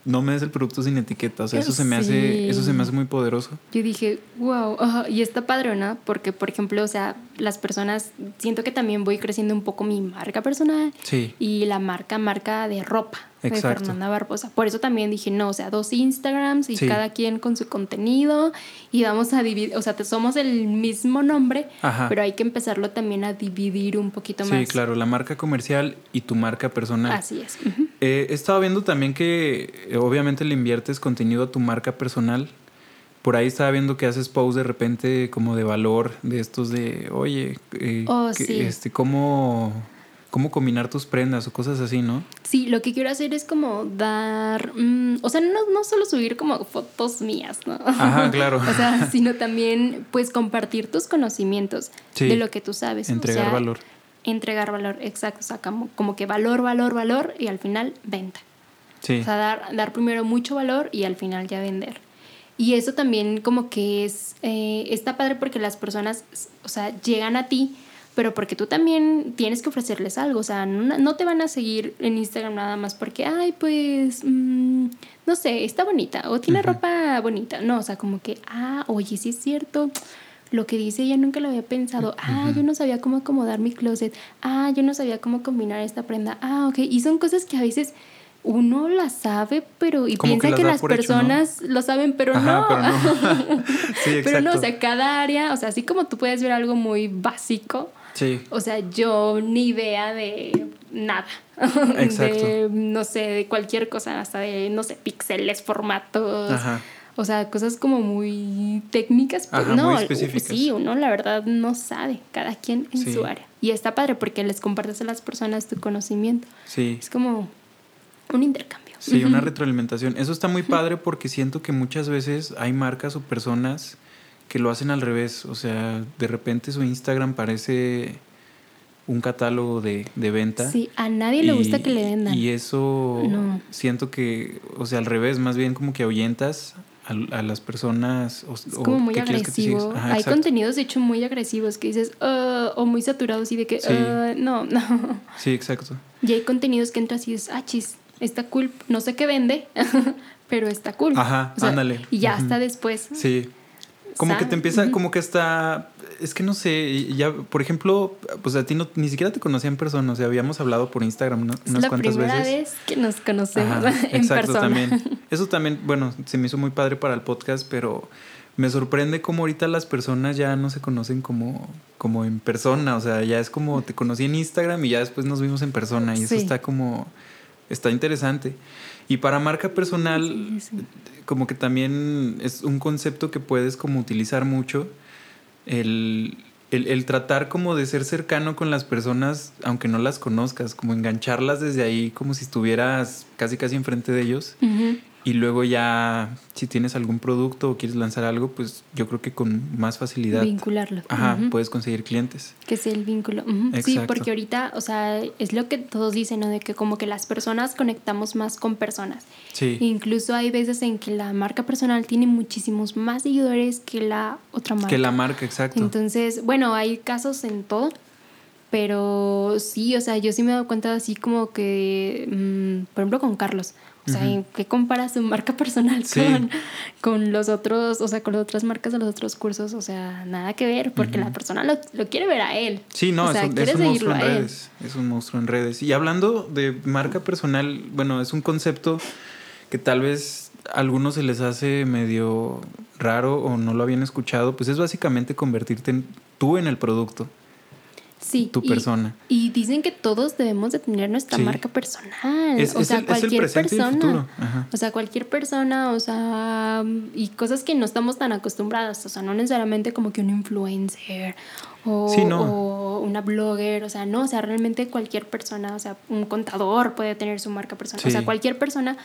no me des el producto sin etiqueta, o sea, eso se me hace eso se me hace muy poderoso. Yo dije, wow, y está padre, ¿no? Porque, por ejemplo, o sea, las personas, siento que también voy creciendo un poco mi marca personal Sí. y la marca, marca de ropa de Exacto. Fernanda Barbosa. Por eso también dije, no, o sea, dos Instagrams y Sí. cada quien con su contenido y vamos a dividir, o sea, te somos el mismo nombre, Ajá. pero hay que empezarlo también a dividir un poquito Sí, más. claro, la marca comercial y tu marca personal. Así es. Eh, he estado viendo también que eh, obviamente le inviertes contenido a tu marca personal. Por ahí estaba viendo que haces posts de repente como de valor, de estos de, oye, eh, Oh, que- sí. este, cómo, cómo combinar tus prendas o cosas así, ¿no? Sí, lo que quiero hacer es como dar, mm, o sea, no, no solo subir como fotos mías, ¿no? Ajá, claro. o sea, sino también pues compartir tus conocimientos Sí. de lo que tú sabes. o Entregar sea, valor. Entregar valor, exacto. O sea, como, como que valor, valor, valor y al final venta. Sí. O sea, dar, dar primero mucho valor y al final ya vender. Y eso también como que es, eh, está padre porque las personas, o sea, llegan a ti, pero porque tú también tienes que ofrecerles algo, o sea, no, te van a seguir en Instagram nada más porque, ay, pues, mm, no sé, está bonita o tiene ropa bonita, no, o sea, como que, ah, oye, sí es cierto, lo que dice ella nunca lo había pensado, ah, yo no sabía cómo acomodar mi closet, ah, yo no sabía cómo combinar esta prenda, ah, ok, y son cosas que a veces uno la sabe, pero y piensa que, las personas lo saben, pero no. Pero no. pero no, o sea, cada área, o sea, así como tú puedes ver algo muy básico, sí. o sea, yo ni idea de nada. Exacto. De, no sé, de cualquier cosa, hasta de, no sé, píxeles, formatos. Ajá. O sea, cosas como muy técnicas, pero no, muy específicas. sí, uno la verdad no sabe, cada quien en su área. Y está padre porque les compartes a las personas tu conocimiento. Sí. Es como un intercambio. Sí, una retroalimentación. Eso está muy padre porque siento que muchas veces hay marcas o personas que lo hacen al revés. O sea, de repente su Instagram parece un catálogo de, venta. Sí, a nadie le gusta que le vendan. Y eso siento que, o sea, al revés, más bien como que ahuyentas a, las personas. O, es como muy agresivo. Hay contenidos, de hecho, muy agresivos que dices, ah", o muy saturados y de que, ah, no, no. Sí, exacto. Y hay contenidos que entras y dices, ah, chis, está cool. No sé qué vende, pero está cool. Ajá, ándale. Y ya hasta después. Sí. Como que te empieza, como que está, es que no sé, ya, por ejemplo, pues a ti no, ni siquiera te conocía en persona, o sea, habíamos hablado por Instagram unas es la cuantas primera vez que nos conocemos en exacto, también. Eso también, bueno, se me hizo muy padre para el podcast, pero me sorprende cómo ahorita las personas ya no se conocen como, como en persona, o sea, ya es como te conocí en Instagram y ya después nos vimos en persona y eso está como está interesante. Y para marca personal, como que también es un concepto que puedes como utilizar mucho, el, tratar como de ser cercano con las personas, aunque no las conozcas, como engancharlas desde ahí, como si estuvieras casi casi enfrente de ellos. Y luego ya, si tienes algún producto o quieres lanzar algo, pues yo creo que con más facilidad. Vincularlo. Ajá, puedes conseguir clientes. Que sea el vínculo. Sí, porque ahorita, o sea, es lo que todos dicen, ¿no? De que como que las personas conectamos más con personas. Sí. Incluso hay veces en que la marca personal tiene muchísimos más seguidores que la otra marca. Que la marca, exacto. Entonces, bueno, hay casos en todo. Pero sí, o sea, yo sí me he dado cuenta así como que, mm, por ejemplo, con Carlos. O sea, ¿en qué compara su marca personal con, con, los otros, o sea, con las otras marcas de los otros cursos? O sea, nada que ver, porque la persona lo, lo, quiere ver a él. Sí, no, es, un, es un monstruo en redes. Es un monstruo en redes. Y hablando de marca personal, bueno, es un concepto que tal vez a algunos se les hace medio raro o no lo habían escuchado, pues es básicamente convertirte en, tú en el producto sí, tu persona. Y, dicen que todos debemos de tener nuestra marca personal. o sea, cualquier persona. O sea, cualquier persona, o sea, y cosas que no estamos tan acostumbradas. O sea, no necesariamente como que un influencer o, una blogger, o sea, no, o sea, realmente cualquier persona, o sea, un contador puede tener su marca personal. O sea, cualquier persona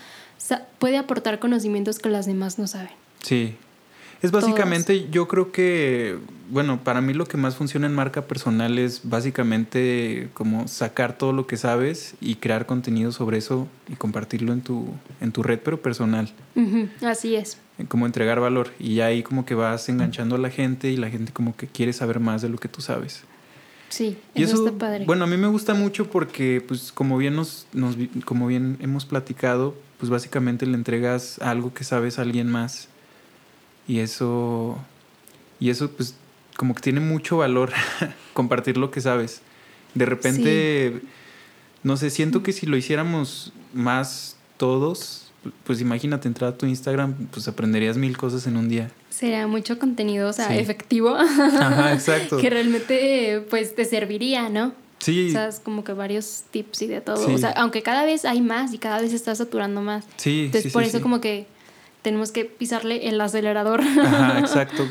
puede aportar conocimientos que las demás no saben. Sí, es básicamente, yo creo que, bueno, para mí lo que más funciona en marca personal es básicamente como sacar todo lo que sabes y crear contenido sobre eso y compartirlo en tu, en tu red, pero personal. Así es. Como entregar valor. Y ahí como que vas enganchando a la gente y la gente como que quiere saber más de lo que tú sabes. Sí, y eso, está padre. Bueno, a mí me gusta mucho porque, pues, como bien nos, nos, como bien hemos platicado, pues básicamente le entregas algo que sabes a alguien más y eso, y eso pues como que tiene mucho valor compartir lo que sabes. De repente, no sé, siento que si lo hiciéramos más todos, pues imagínate entrar a tu Instagram, pues aprenderías mil cosas en un día. Sería mucho contenido, o sea, efectivo. Ajá, exacto. que realmente, pues, te serviría, ¿no? Sí. O sea, es como que varios tips y de todo. O sea, aunque cada vez hay más y cada vez se está saturando más. Sí. Entonces, por eso como que tenemos que pisarle el acelerador. Ajá, exacto.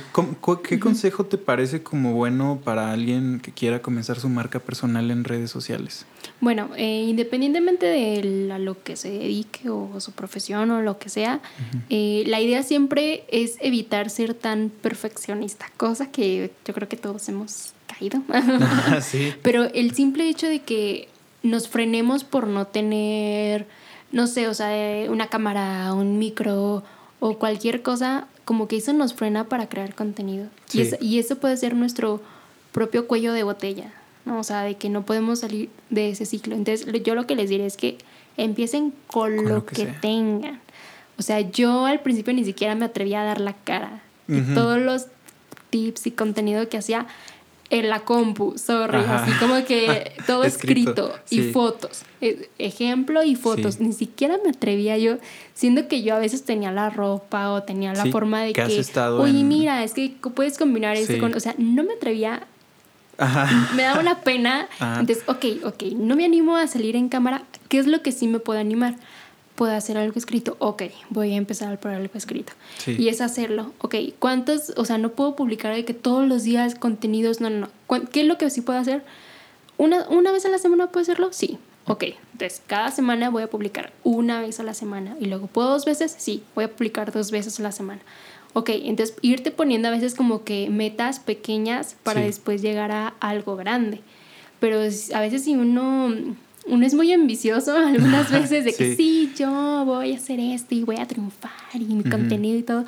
¿Qué consejo te parece como bueno para alguien que quiera comenzar su marca personal en redes sociales? Bueno, eh, independientemente de a lo que se dedique o su profesión o lo que sea, eh, la idea siempre es evitar ser tan perfeccionista, cosa que yo creo que todos hemos caído. sí. Pero el simple hecho de que nos frenemos por no tener, no sé, o sea, una cámara, un micro o cualquier cosa, como que eso nos frena para crear contenido. Y, eso, y eso puede ser nuestro propio cuello de botella. ¿no? O sea, de que no podemos salir de ese ciclo. Entonces, yo lo que les diré es que empiecen con, lo, que, tengan. O sea, yo al principio ni siquiera me atrevía a dar la cara. Y todos los tips y contenido que hacía en la compu, sorry, así como que todo escrito, y fotos, e, ejemplo y fotos, ni siquiera me atrevía yo, siendo que yo a veces tenía la ropa o tenía la forma de que, oye, mira, es que puedes combinar esto con, o sea, no me atrevía, me daba una pena, entonces, ok, ok, no me animo a salir en cámara, ¿qué es lo que sí me puedo animar? Puedo hacer algo escrito, ok, voy a empezar por algo escrito. Y es hacerlo, ok, ¿cuántos, o sea, no puedo publicar de que todos los días contenidos, no, no, no. ¿Qué es lo que sí puedo hacer? ¿Una, una vez a la semana puedo hacerlo? Sí, ok. Entonces, cada semana voy a publicar una vez a la semana. Y luego, ¿puedo dos veces? Sí, voy a publicar dos veces a la semana. Ok, entonces irte poniendo a veces como que metas pequeñas para después llegar a algo grande. Pero a veces si uno uno es muy ambicioso algunas veces de que sí. yo voy a hacer esto y voy a triunfar y mi contenido y todo,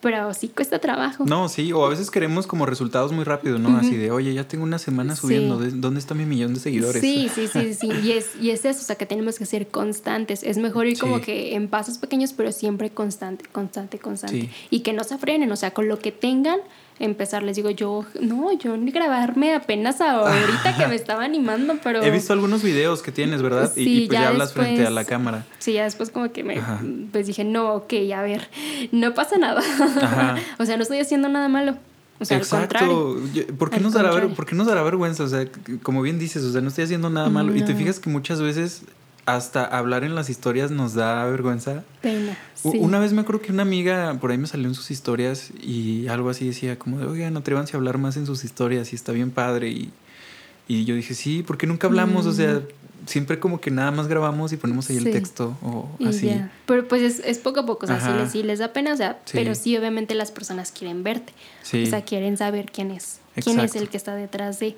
pero sí cuesta trabajo. No, sí, o a veces queremos como resultados muy rápido, ¿no? Así de, oye, ya tengo una semana subiendo, ¿dónde está mi millón de seguidores? Sí, sí, sí, sí, y es, y es eso, o sea, que tenemos que ser constantes, es mejor ir como que en pasos pequeños, pero siempre constante, constante, constante, y que no se frenen, o sea, con lo que tengan, empezar. Les digo, yo, no, yo ni grabarme apenas ahorita que me estaba animando, pero... He visto algunos videos que tienes, ¿verdad? Sí, y, pues ya, hablas frente a la cámara. Sí, ya después como que me, pues dije, no, ok, a ver, no pasa nada. o sea, no estoy haciendo nada malo. O sea, Exacto. Al ¿Por qué, nos dará ¿Por qué nos dará vergüenza? O sea, como bien dices, o sea, no estoy haciendo nada malo. Y te fijas que muchas veces hasta hablar en las historias nos da vergüenza. Pena. Una vez me acuerdo que una amiga por ahí me salió en sus historias y algo así decía como de, oigan, atrévanse a hablar más en sus historias y está bien padre. Y, y yo dije, sí, porque nunca hablamos, o sea, mm. siempre como que nada más grabamos y ponemos ahí el texto o así. Pero pues es, poco a poco, o sea, sí les, da pena, o sea, pero sí obviamente las personas quieren verte. O sea, quieren saber quién es, quién es el que está detrás de...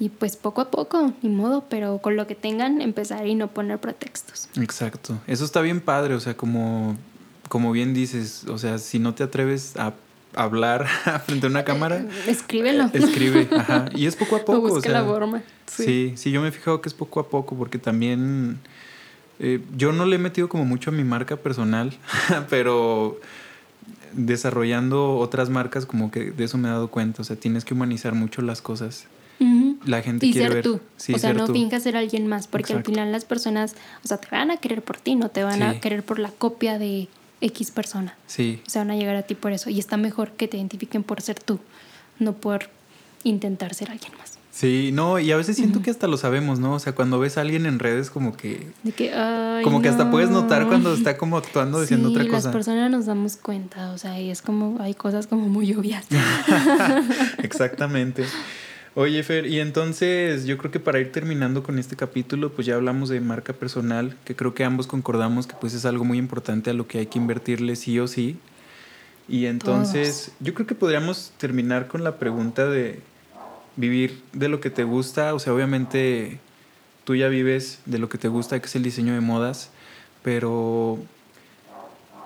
Y pues poco a poco, ni modo, pero con lo que tengan empezar y no poner pretextos. Exacto. Eso está bien padre, o sea, como, como bien dices, o sea, si no te atreves a hablar frente a una cámara, eh, escríbelo. escribe, ajá. Y es poco a poco. O la forma. Sí. sí. yo me he fijado que es poco a poco, porque también eh, yo no le he metido como mucho a mi marca personal, pero desarrollando otras marcas como que de eso me he dado cuenta, o sea, tienes que humanizar mucho las cosas la gente y quiere ser tú. o sea, no finjas ser alguien más, porque al final las personas, o sea, te van a querer por ti, no te van a querer por la copia de X persona. Sí. O sea, van a llegar a ti por eso. Y está mejor que te identifiquen por ser tú, no por intentar ser alguien más. Sí, no, y a veces siento que hasta lo sabemos, ¿no? O sea, cuando ves a alguien en redes como que... De que como que hasta puedes notar cuando está como actuando diciendo otra cosa. las personas nos damos cuenta, o sea, y es como, hay cosas como muy obvias. Exactamente. Oye, Fer, y entonces yo creo que para ir terminando con este capítulo, pues ya hablamos de marca personal, que creo que ambos concordamos que pues es algo muy importante a lo que hay que invertirle sí o sí. Y entonces yo creo que podríamos terminar con la pregunta de vivir de lo que te gusta, o sea, obviamente tú ya vives de lo que te gusta, que es el diseño de modas, pero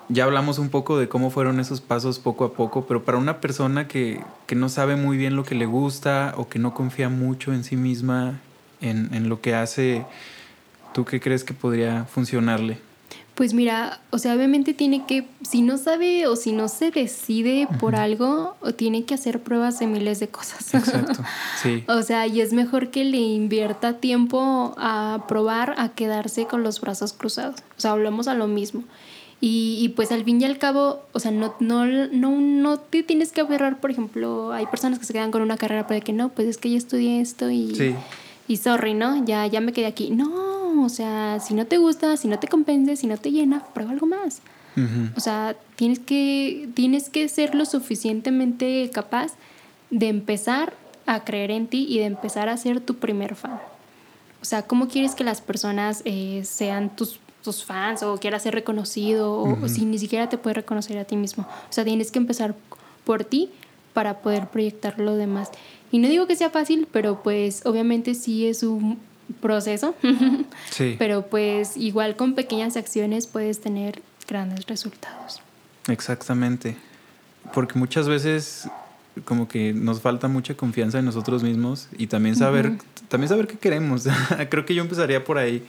ya hablamos un poco de cómo fueron esos pasos poco a poco, pero para una persona que, no sabe muy bien lo que le gusta o que no confía mucho en sí misma, en, lo que hace, ¿tú qué crees que podría funcionarle? Pues mira, o sea, obviamente tiene que, si no sabe o si no se decide por algo, o tiene que hacer pruebas de miles de cosas. Exacto, sí. o sea, y es mejor que le invierta tiempo a probar a quedarse con los brazos cruzados. O sea, hablamos a lo mismo. Y, pues al fin y al cabo, o sea, no, no, no, no te tienes que aferrar, por ejemplo, hay personas que se quedan con una carrera para que no, pues es que yo estudié esto y, y sorry, ¿no? Ya, ya me quedé aquí. No, o sea, si no te gusta, si no te compense, si no te llena, prueba algo más. O sea, tienes que, tienes que ser lo suficientemente capaz de empezar a creer en ti y de empezar a ser tu primer fan. O sea, ¿cómo quieres que las personas eh, sean tus tus fans o quieras ser reconocido o, si ni siquiera te puedes reconocer a ti mismo. O sea, tienes que empezar por ti para poder proyectar lo demás. Y no digo que sea fácil, pero pues obviamente sí es un proceso. sí. Pero pues igual con pequeñas acciones puedes tener grandes resultados. Exactamente. Porque muchas veces como que nos falta mucha confianza en nosotros mismos y también saber, también saber qué queremos. Creo que yo empezaría por ahí.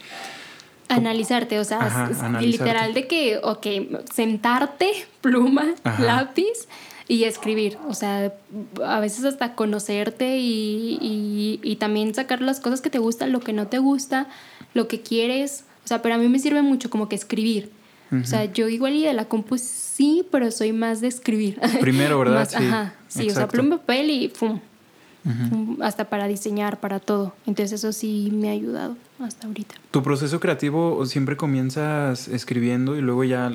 Analizarte, o sea, literal de que, ok, sentarte, pluma, lápiz y escribir, o sea, a veces hasta conocerte y, y, también sacar las cosas que te gustan, lo que no te gusta, lo que quieres, o sea, pero a mí me sirve mucho como que escribir. O sea, yo igual y de la compu sí, pero soy más de escribir. Primero, ¿verdad? sí. Ajá, sí, o sea, pluma, papel y ¡pum! Hasta para diseñar, para todo. Entonces eso sí me ha ayudado hasta ahorita. ¿Tu proceso creativo siempre comienzas escribiendo y luego ya...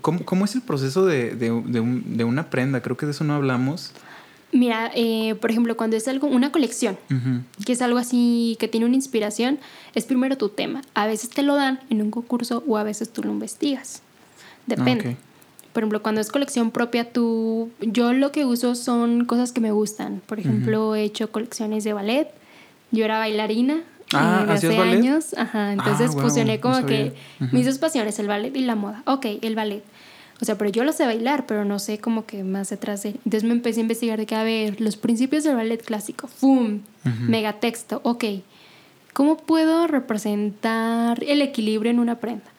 ¿Cómo, es el proceso de, de, de, una prenda? Creo que de eso no hablamos. Mira, eh, por ejemplo, cuando es algo, una colección, que es algo así que tiene una inspiración, es primero tu tema. A veces te lo dan en un concurso o a veces tú lo investigas. Depende. Ah, por ejemplo, cuando es colección propia, tú, yo lo que uso son cosas que me gustan. Por ejemplo, he hecho colecciones de ballet. Yo era bailarina ah, eh, hace años. Ajá, entonces ah, fusioné como que mis dos pasiones, el ballet y la moda. Ok, el ballet. O sea, pero yo lo sé bailar, pero no sé como que más detrás de... Entonces me empecé a investigar de que, a ver, los principios del ballet clásico, ¡fum! Megatexto, ok. ¿Cómo puedo representar el equilibrio en una prenda?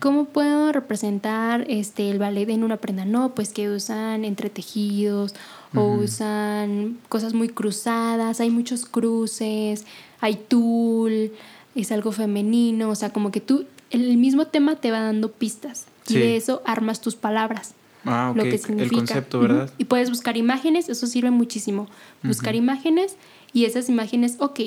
¿Cómo puedo representar este, el ballet en una prenda? No, pues que usan entretejidos o usan cosas muy cruzadas, hay muchos cruces, hay tul, es algo femenino, o sea, como que tú, el mismo tema te va dando pistas y de eso armas tus palabras. Ah, lo que significa. El concepto, ¿verdad? Y puedes buscar imágenes, eso sirve muchísimo. Buscar imágenes y esas imágenes, ok,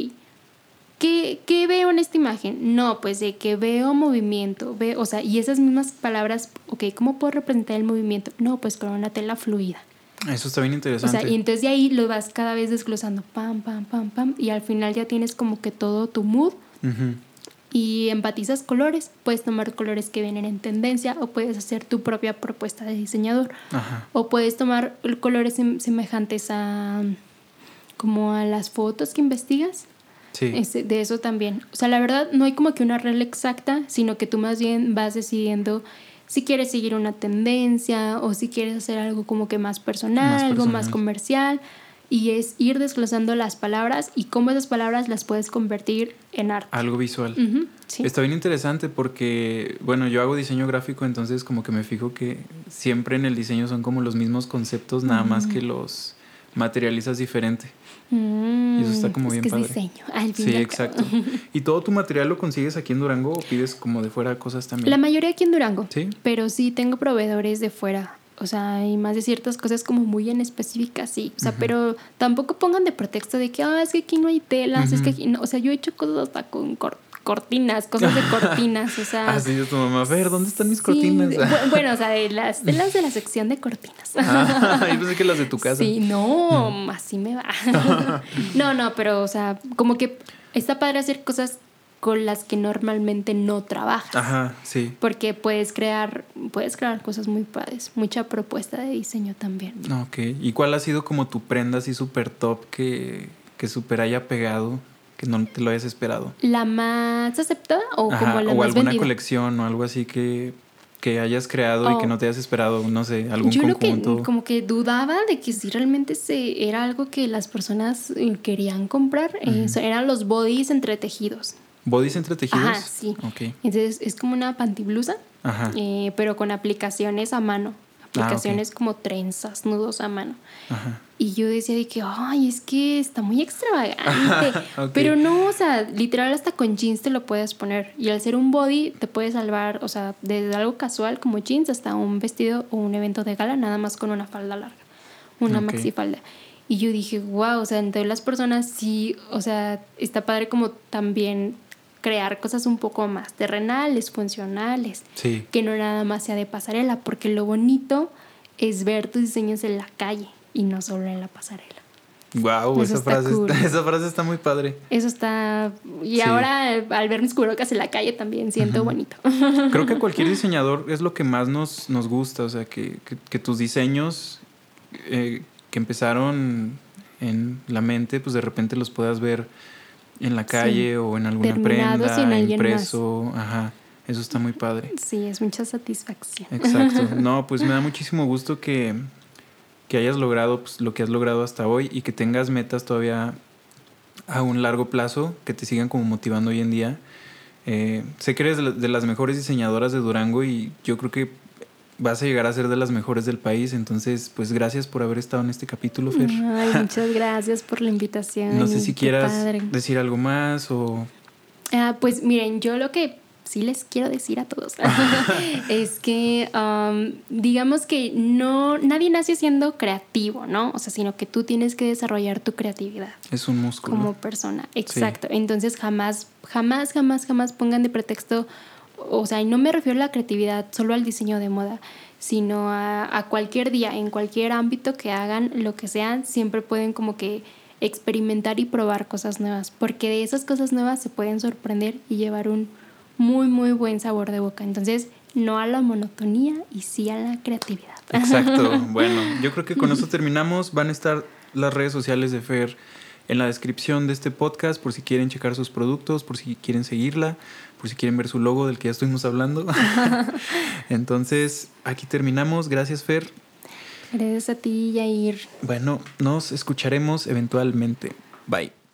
¿Qué, ¿Qué, veo en esta imagen? No, pues de que veo movimiento, veo, o sea, y esas mismas palabras, ok, ¿cómo puedo representar el movimiento? No, pues con una tela fluida. Eso está bien interesante. O sea, y entonces de ahí lo vas cada vez desglosando, pam, pam, pam, pam, y al final ya tienes como que todo tu mood. Y empatizas colores, puedes tomar colores que vienen en tendencia o puedes hacer tu propia propuesta de diseñador. O puedes tomar colores semejantes a como a las fotos que investigas este, de eso también. O sea, la verdad no hay como que una regla exacta, sino que tú más bien vas decidiendo si quieres seguir una tendencia o si quieres hacer algo como que más personal, algo más comercial. Y es ir desglosando las palabras y cómo esas palabras las puedes convertir en arte. Algo visual. Está bien interesante porque, bueno, yo hago diseño gráfico, entonces como que me fijo que siempre en el diseño son como los mismos conceptos, nada más que los materializas diferente y eso está como bien que padre. Es diseño, sí, exacto. ¿Y todo tu material lo consigues aquí en Durango o pides como de fuera cosas también? La mayoría aquí en Durango. Sí. Pero sí tengo proveedores de fuera. O sea, hay más de ciertas cosas como muy en específicas, sí. O sea, pero tampoco pongan de pretexto de que, ah, es que aquí no hay telas, es que aquí no. O sea, yo he hecho cosas hasta con cortinas, cosas de cortinas, o sea. Así es tu mamá. A ver, ¿dónde están mis cortinas? bueno, o sea, de las, de las de la sección de cortinas. Ah, yo pensé que las de tu casa. Sí, no, mm. así me va. no, no, pero, o sea, como que está padre hacer cosas con las que normalmente no trabajas. Ajá, sí. Porque puedes crear, puedes crear cosas muy padres, mucha propuesta de diseño también. Ok. ¿Y cuál ha sido como tu prenda así súper top que, que súper haya pegado que no te lo hayas esperado. ¿La más aceptada o como la o alguna colección o algo así que, que hayas creado y que oh. no te hayas esperado, no sé, algún Yo conjunto. que como que dudaba de que si realmente se, era algo que las personas eh, querían comprar. Eh, eran los bodies entretejidos. ¿Bodies entretejidos? Ajá, sí. Entonces es como una pantiblusa, eh, pero con aplicaciones a mano. Ah, aplicaciones como trenzas, nudos a mano. Ajá. Y yo decía de que, ay, es que está muy extravagante. Pero no, o sea, literal hasta con jeans te lo puedes poner. Y al ser un body te puede salvar, o sea, desde algo casual como jeans hasta un vestido o un evento de gala, nada más con una falda larga, una maxi falda. Y yo dije, wow, o sea, entre las personas sí, o sea, está padre como también crear cosas un poco más terrenales, funcionales, sí. que no nada más sea de pasarela, porque lo bonito es ver tus diseños en la calle y no solo en la pasarela. Wow, esa frase, está, esa frase está muy padre. Eso está. Y ahora al ver mis cubrebocas en la calle también siento bonito. Creo que cualquier diseñador es lo que más nos, nos gusta. O sea, que, que, tus diseños eh, que empezaron en la mente, pues de repente los puedas ver en la calle o en alguna prenda, impreso. Ajá. Eso está muy padre. Sí, es mucha satisfacción. Exacto. No, pues me da muchísimo gusto que, que hayas logrado pues, lo que has logrado hasta hoy y que tengas metas todavía a un largo plazo que te sigan como motivando hoy en día. Eh, sé que eres de las mejores diseñadoras de Durango y yo creo que vas a llegar a ser de las mejores del país. Entonces, pues gracias por haber estado en este capítulo, Fer. Ay, muchas gracias por la invitación. No sé si quieras decir algo más o... Ah, pues miren, yo lo que sí les quiero decir a todos es que um, digamos que no nadie nace siendo creativo, ¿no? O sea, sino que tú tienes que desarrollar tu creatividad. Es un músculo. Como persona, exacto. Entonces jamás, jamás, jamás, jamás pongan de pretexto, o sea, y no me refiero a la creatividad solo al diseño de moda, sino a, a cualquier día, en cualquier ámbito que hagan, lo que sean, siempre pueden como que experimentar y probar cosas nuevas, porque de esas cosas nuevas se pueden sorprender y llevar un muy, muy buen sabor de boca. Entonces, no a la monotonía y sí a la creatividad. Exacto. Bueno, yo creo que con eso terminamos. Van a estar las redes sociales de Fer en la descripción de este podcast por si quieren checar sus productos, por si quieren seguirla, por si quieren ver su logo del que ya estuvimos hablando. Entonces, aquí terminamos. Gracias, Fer. Gracias a ti, Yair. Bueno, nos escucharemos eventualmente. Bye.